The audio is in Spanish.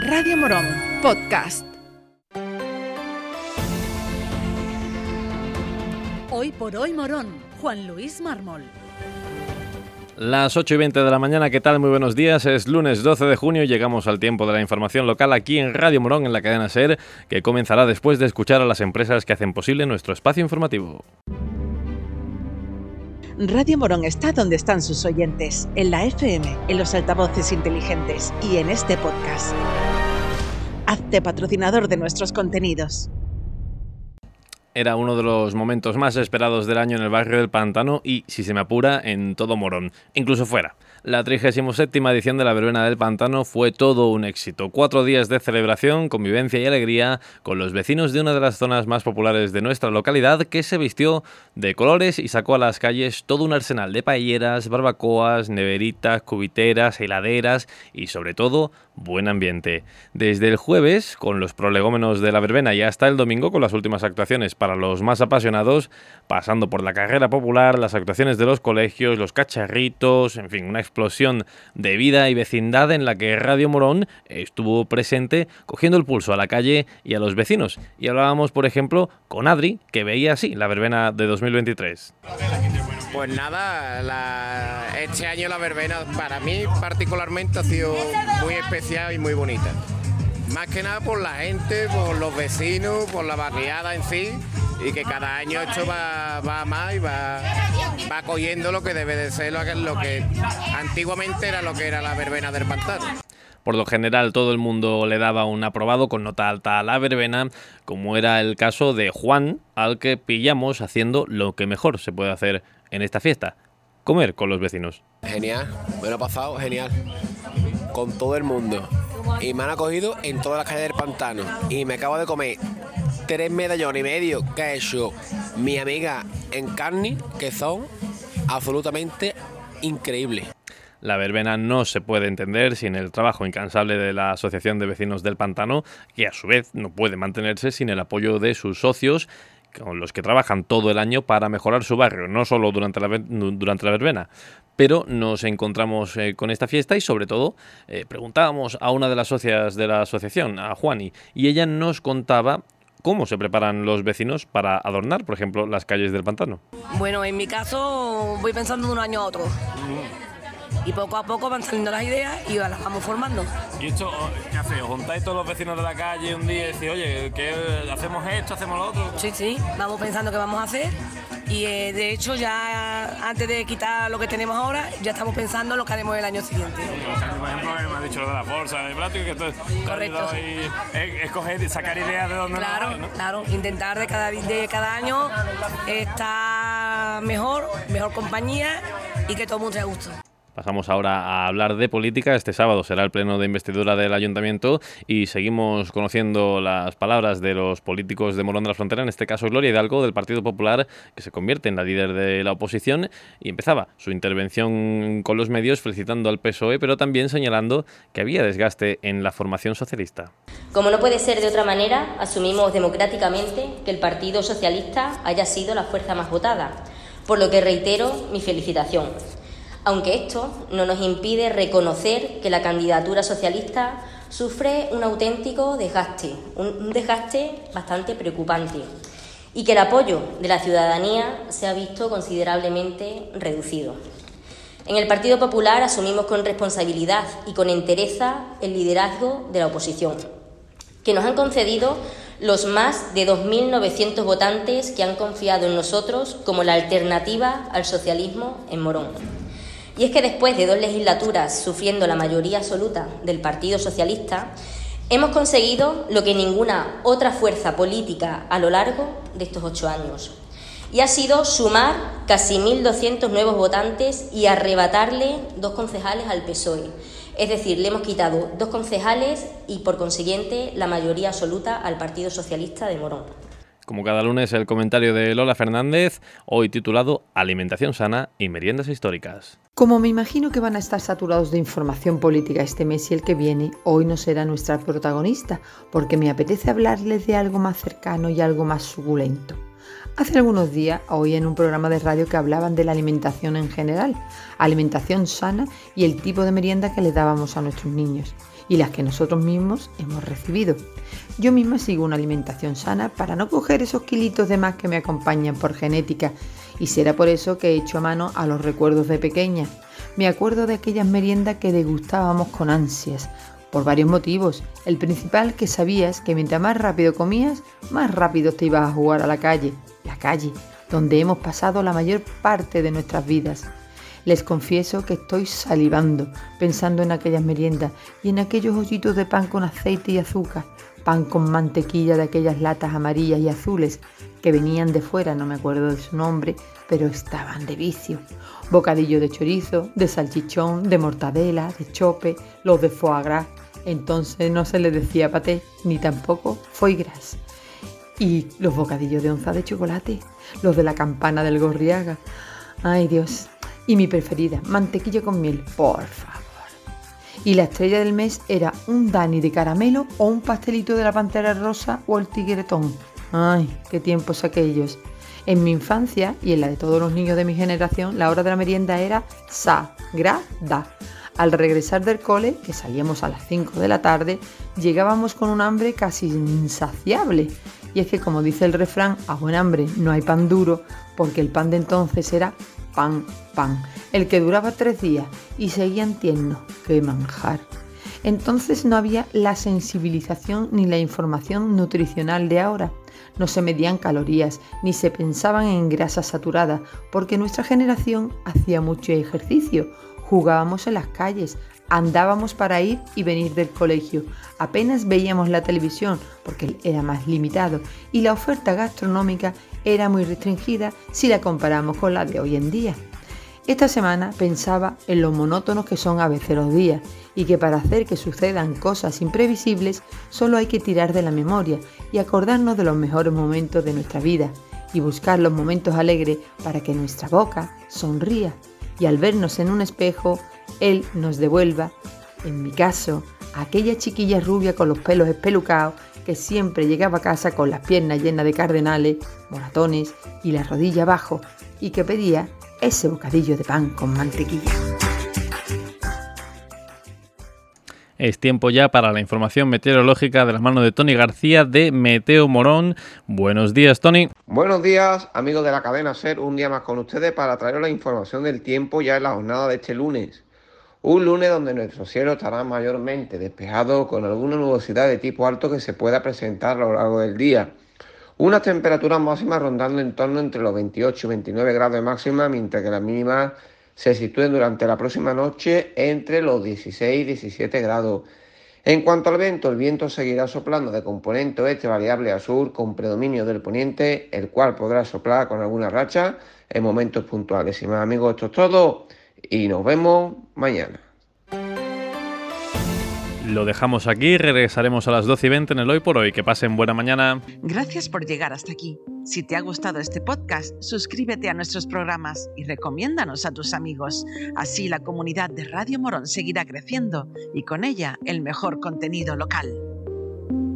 Radio Morón, podcast. Hoy por hoy Morón, Juan Luis Mármol. Las 8 y 20 de la mañana, ¿qué tal? Muy buenos días. Es lunes 12 de junio y llegamos al tiempo de la información local aquí en Radio Morón, en la cadena SER, que comenzará después de escuchar a las empresas que hacen posible nuestro espacio informativo. Radio Morón está donde están sus oyentes, en la FM, en los altavoces inteligentes y en este podcast. Hazte patrocinador de nuestros contenidos. Era uno de los momentos más esperados del año en el barrio del Pantano y, si se me apura, en todo Morón, incluso fuera. La 37 edición de la Verbena del Pantano fue todo un éxito. Cuatro días de celebración, convivencia y alegría con los vecinos de una de las zonas más populares de nuestra localidad que se vistió de colores y sacó a las calles todo un arsenal de paelleras, barbacoas, neveritas, cubiteras, heladeras y sobre todo buen ambiente. Desde el jueves, con los prolegómenos de la verbena y hasta el domingo con las últimas actuaciones para los más apasionados, pasando por la carrera popular, las actuaciones de los colegios, los cacharritos, en fin, una explosión de vida y vecindad en la que Radio Morón estuvo presente cogiendo el pulso a la calle y a los vecinos. Y hablábamos, por ejemplo, con Adri, que veía así la verbena de 2023. Pues nada, este año la verbena para mí particularmente ha sido muy especial y muy bonita. Más que nada por la gente, por los vecinos, por la barriada en sí y que cada año esto va, va más y va, va cogiendo lo que debe de ser lo que, lo que antiguamente era lo que era la verbena del pantano. Por lo general todo el mundo le daba un aprobado con nota alta a la verbena, como era el caso de Juan, al que pillamos haciendo lo que mejor se puede hacer en esta fiesta, comer con los vecinos. Genial, me lo he pasado genial, con todo el mundo. Y me han acogido en todas las calles del pantano. Y me acabo de comer tres medallones y medio que ha hecho mi amiga en carne, que son absolutamente increíbles. La verbena no se puede entender sin el trabajo incansable de la Asociación de Vecinos del Pantano, que a su vez no puede mantenerse sin el apoyo de sus socios con los que trabajan todo el año para mejorar su barrio, no solo durante la, durante la verbena. Pero nos encontramos eh, con esta fiesta y sobre todo eh, preguntábamos a una de las socias de la asociación, a Juani, y ella nos contaba cómo se preparan los vecinos para adornar, por ejemplo, las calles del pantano. Bueno, en mi caso voy pensando de un año a otro y poco a poco van saliendo las ideas y las vamos formando. ¿Y esto qué hacéis? ¿Os juntáis todos los vecinos de la calle un día y decís, oye, ¿qué, hacemos esto, hacemos lo otro? Sí, sí, vamos pensando qué vamos a hacer y eh, de hecho ya antes de quitar lo que tenemos ahora, ya estamos pensando lo que haremos el año siguiente. por ejemplo, me ha dicho lo de la bolsa de plástico, que esto es Correcto. Y, escoger, sacar ideas de dónde Claro, claro, intentar de cada, de cada año estar mejor, mejor compañía y que todo el mundo sea gusto. Pasamos ahora a hablar de política. Este sábado será el pleno de investidura del ayuntamiento y seguimos conociendo las palabras de los políticos de Morón de la Frontera, en este caso Gloria Hidalgo del Partido Popular, que se convierte en la líder de la oposición y empezaba su intervención con los medios felicitando al PSOE, pero también señalando que había desgaste en la formación socialista. Como no puede ser de otra manera, asumimos democráticamente que el Partido Socialista haya sido la fuerza más votada, por lo que reitero mi felicitación aunque esto no nos impide reconocer que la candidatura socialista sufre un auténtico desgaste, un desgaste bastante preocupante, y que el apoyo de la ciudadanía se ha visto considerablemente reducido. En el Partido Popular asumimos con responsabilidad y con entereza el liderazgo de la oposición, que nos han concedido los más de 2.900 votantes que han confiado en nosotros como la alternativa al socialismo en Morón. Y es que después de dos legislaturas sufriendo la mayoría absoluta del Partido Socialista, hemos conseguido lo que ninguna otra fuerza política a lo largo de estos ocho años. Y ha sido sumar casi 1.200 nuevos votantes y arrebatarle dos concejales al PSOE. Es decir, le hemos quitado dos concejales y, por consiguiente, la mayoría absoluta al Partido Socialista de Morón. Como cada lunes, el comentario de Lola Fernández, hoy titulado Alimentación sana y meriendas históricas. Como me imagino que van a estar saturados de información política este mes y el que viene, hoy no será nuestra protagonista, porque me apetece hablarles de algo más cercano y algo más suculento. Hace algunos días oí en un programa de radio que hablaban de la alimentación en general, alimentación sana y el tipo de merienda que le dábamos a nuestros niños. y las que nosotros mismos hemos recibido. Yo misma sigo una alimentación sana para no coger esos kilitos de más que me acompañan por genética y será por eso que he hecho a mano a los recuerdos de pequeña. Me acuerdo de aquellas meriendas que degustábamos con ansias, por varios motivos. El principal que sabías que mientras más rápido comías, más rápido te ibas a jugar a la calle. La calle, donde hemos pasado la mayor parte de nuestras vidas. Les confieso que estoy salivando pensando en aquellas meriendas y en aquellos hoyitos de pan con aceite y azúcar, pan con mantequilla de aquellas latas amarillas y azules que venían de fuera, no me acuerdo de su nombre, pero estaban de vicio. Bocadillo de chorizo, de salchichón, de mortadela, de chope, los de foie gras. Entonces no se le decía paté, ni tampoco foie gras. Y los bocadillos de onza de chocolate, los de la campana del Gorriaga. Ay Dios. Y mi preferida, mantequilla con miel, por favor. Y la estrella del mes era un Dani de caramelo o un pastelito de la pantera rosa o el tigretón. Ay, qué tiempos aquellos. En mi infancia y en la de todos los niños de mi generación, la hora de la merienda era sagrada. Al regresar del cole, que salíamos a las 5 de la tarde, llegábamos con un hambre casi insaciable. Y es que como dice el refrán, a buen hambre no hay pan duro, porque el pan de entonces era pan, pan, el que duraba tres días y seguían tiernos que manjar. Entonces no había la sensibilización ni la información nutricional de ahora. No se medían calorías ni se pensaban en grasas saturadas, porque nuestra generación hacía mucho ejercicio, jugábamos en las calles, andábamos para ir y venir del colegio, apenas veíamos la televisión porque era más limitado y la oferta gastronómica era muy restringida si la comparamos con la de hoy en día. Esta semana pensaba en lo monótonos que son a veces los días y que para hacer que sucedan cosas imprevisibles solo hay que tirar de la memoria y acordarnos de los mejores momentos de nuestra vida y buscar los momentos alegres para que nuestra boca sonría y al vernos en un espejo, Él nos devuelva, en mi caso, aquella chiquilla rubia con los pelos espelucados que siempre llegaba a casa con las piernas llenas de cardenales, moratones y la rodilla abajo y que pedía ese bocadillo de pan con mantequilla. Es tiempo ya para la información meteorológica de las manos de Tony García de Meteo Morón. Buenos días, Tony. Buenos días, amigos de la cadena SER. Un día más con ustedes para traeros la información del tiempo ya en la jornada de este lunes. Un lunes donde nuestro cielo estará mayormente despejado con alguna nubosidad de tipo alto que se pueda presentar a lo largo del día. Unas temperaturas máximas rondando en torno entre los 28 y 29 grados de máxima, mientras que las mínimas se sitúen durante la próxima noche entre los 16 y 17 grados. En cuanto al viento, el viento seguirá soplando de componente oeste variable a sur con predominio del poniente, el cual podrá soplar con alguna racha en momentos puntuales. Y más amigos, esto es todo y nos vemos mañana. Lo dejamos aquí, regresaremos a las 12 y 20 en el Hoy por Hoy. Que pasen buena mañana. Gracias por llegar hasta aquí. Si te ha gustado este podcast, suscríbete a nuestros programas y recomiéndanos a tus amigos. Así la comunidad de Radio Morón seguirá creciendo y con ella el mejor contenido local.